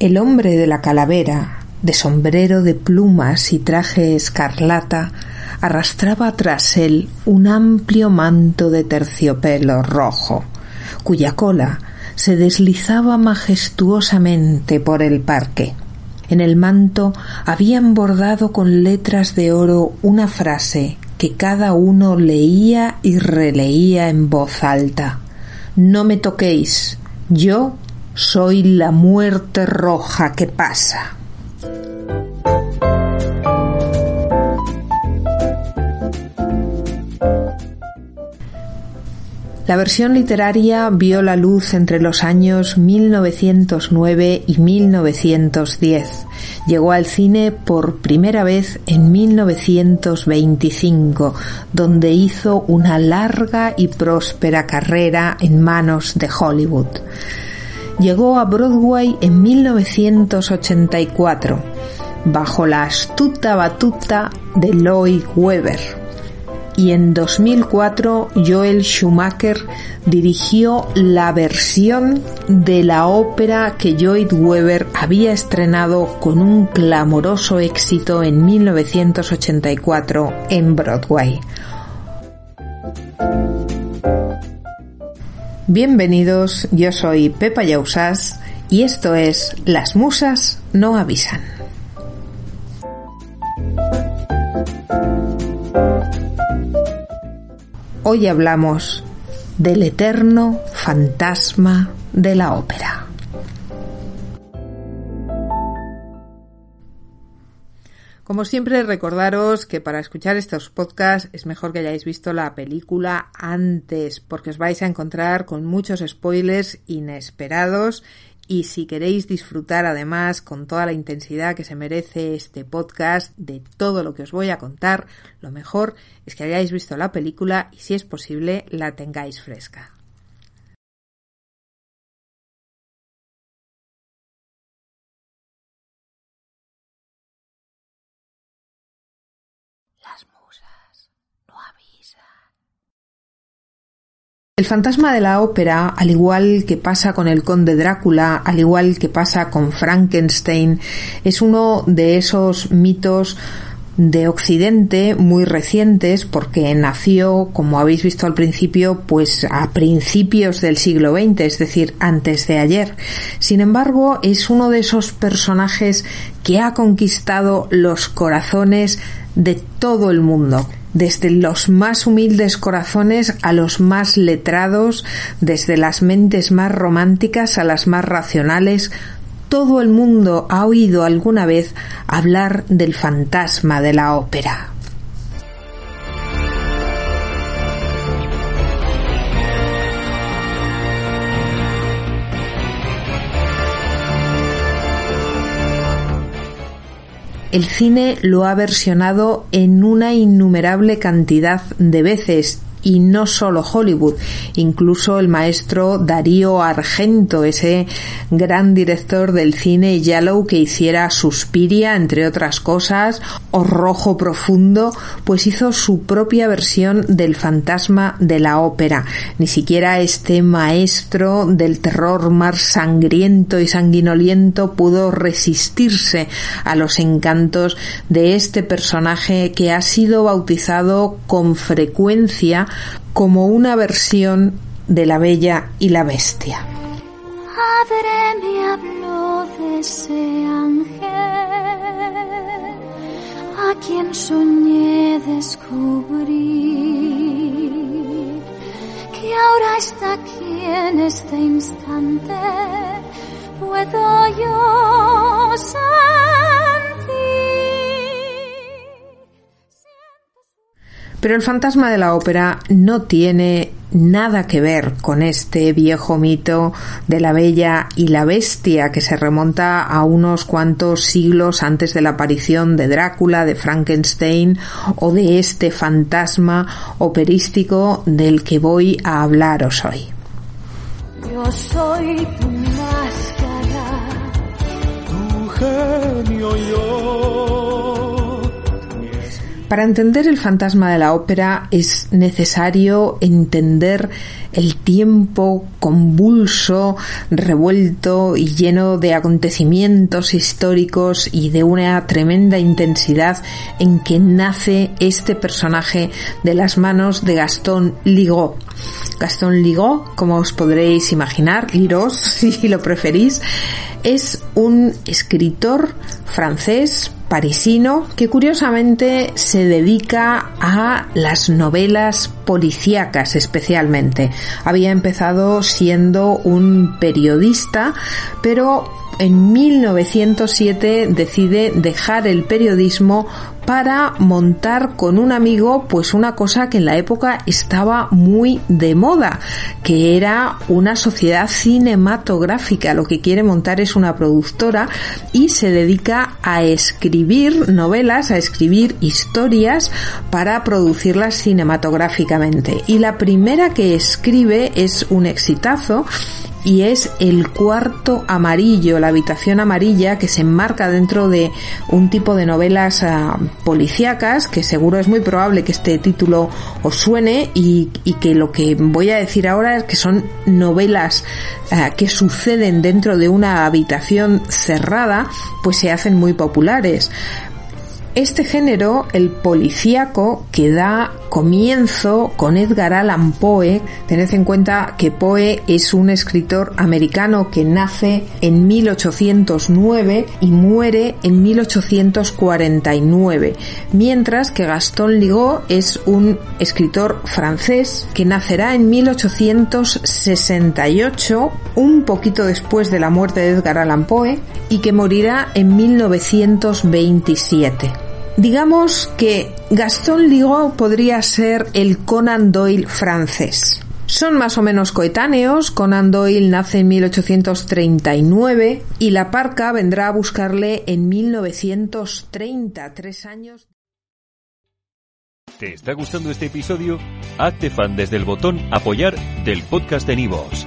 El hombre de la calavera, de sombrero de plumas y traje escarlata, arrastraba tras él un amplio manto de terciopelo rojo, cuya cola se deslizaba majestuosamente por el parque. En el manto habían bordado con letras de oro una frase que cada uno leía y releía en voz alta. No me toquéis, yo soy la muerte roja que pasa. La versión literaria vio la luz entre los años 1909 y 1910. Llegó al cine por primera vez en 1925, donde hizo una larga y próspera carrera en manos de Hollywood. Llegó a Broadway en 1984, bajo la astuta batuta de Lloyd Webber y en 2004 Joel Schumacher dirigió la versión de la ópera que Lloyd Webber había estrenado con un clamoroso éxito en 1984 en Broadway. Bienvenidos, yo soy Pepa Yausas y esto es Las Musas no avisan. Hoy hablamos del eterno fantasma de la ópera. Como siempre, recordaros que para escuchar estos podcasts es mejor que hayáis visto la película antes, porque os vais a encontrar con muchos spoilers inesperados y si queréis disfrutar además con toda la intensidad que se merece este podcast de todo lo que os voy a contar, lo mejor es que hayáis visto la película y si es posible la tengáis fresca. El fantasma de la ópera, al igual que pasa con el conde Drácula, al igual que pasa con Frankenstein, es uno de esos mitos de Occidente muy recientes porque nació, como habéis visto al principio, pues a principios del siglo XX, es decir, antes de ayer. Sin embargo, es uno de esos personajes que ha conquistado los corazones de todo el mundo desde los más humildes corazones a los más letrados, desde las mentes más románticas a las más racionales, todo el mundo ha oído alguna vez hablar del fantasma de la ópera. el cine lo ha versionado en una innumerable cantidad de veces y no solo Hollywood, incluso el maestro Darío Argento, ese gran director del cine Yellow que hiciera Suspiria, entre otras cosas, o Rojo Profundo, pues hizo su propia versión del fantasma de la ópera. Ni siquiera este maestro del terror más sangriento y sanguinoliento pudo resistirse a los encantos de este personaje que ha sido bautizado con frecuencia como una versión de La Bella y la Bestia. Padre me habló de ese ángel a quien soñé descubrir que ahora está aquí en este instante puedo yo Pero el fantasma de la ópera no tiene nada que ver con este viejo mito de la bella y la bestia que se remonta a unos cuantos siglos antes de la aparición de Drácula, de Frankenstein o de este fantasma operístico del que voy a hablaros hoy. Yo soy tu máscara, tu genio yo Para entender el fantasma de la ópera es necesario entender el tiempo convulso, revuelto y lleno de acontecimientos históricos y de una tremenda intensidad en que nace este personaje de las manos de Gastón Ligot. Gastón Ligot, como os podréis imaginar, Liros si lo preferís, es un escritor francés parisino que curiosamente se dedica a las novelas policíacas especialmente. Había empezado siendo un periodista, pero en 1907 decide dejar el periodismo para montar con un amigo pues una cosa que en la época estaba muy de moda, que era una sociedad cinematográfica. Lo que quiere montar es una productora y se dedica a escribir novelas, a escribir historias para producirlas cinematográficamente. Y la primera que escribe es un exitazo y es el cuarto amarillo, la habitación amarilla que se enmarca dentro de un tipo de novelas uh, policíacas que seguro es muy probable que este título os suene y, y, que lo que voy a decir ahora es que son novelas uh, que suceden dentro de una habitación cerrada pues se hacen muy populares. Este género, el policíaco, que da comienzo con Edgar Allan Poe. Tened en cuenta que Poe es un escritor americano que nace en 1809 y muere en 1849, mientras que Gaston Ligot es un escritor francés que nacerá en 1868, un poquito después de la muerte de Edgar Allan Poe, y que morirá en 1927. Digamos que Gaston Ligot podría ser el Conan Doyle francés. Son más o menos coetáneos, Conan Doyle nace en 1839 y La Parca vendrá a buscarle en 1930, tres años. ¿Te está gustando este episodio? Hazte fan desde el botón apoyar del podcast de Nivos.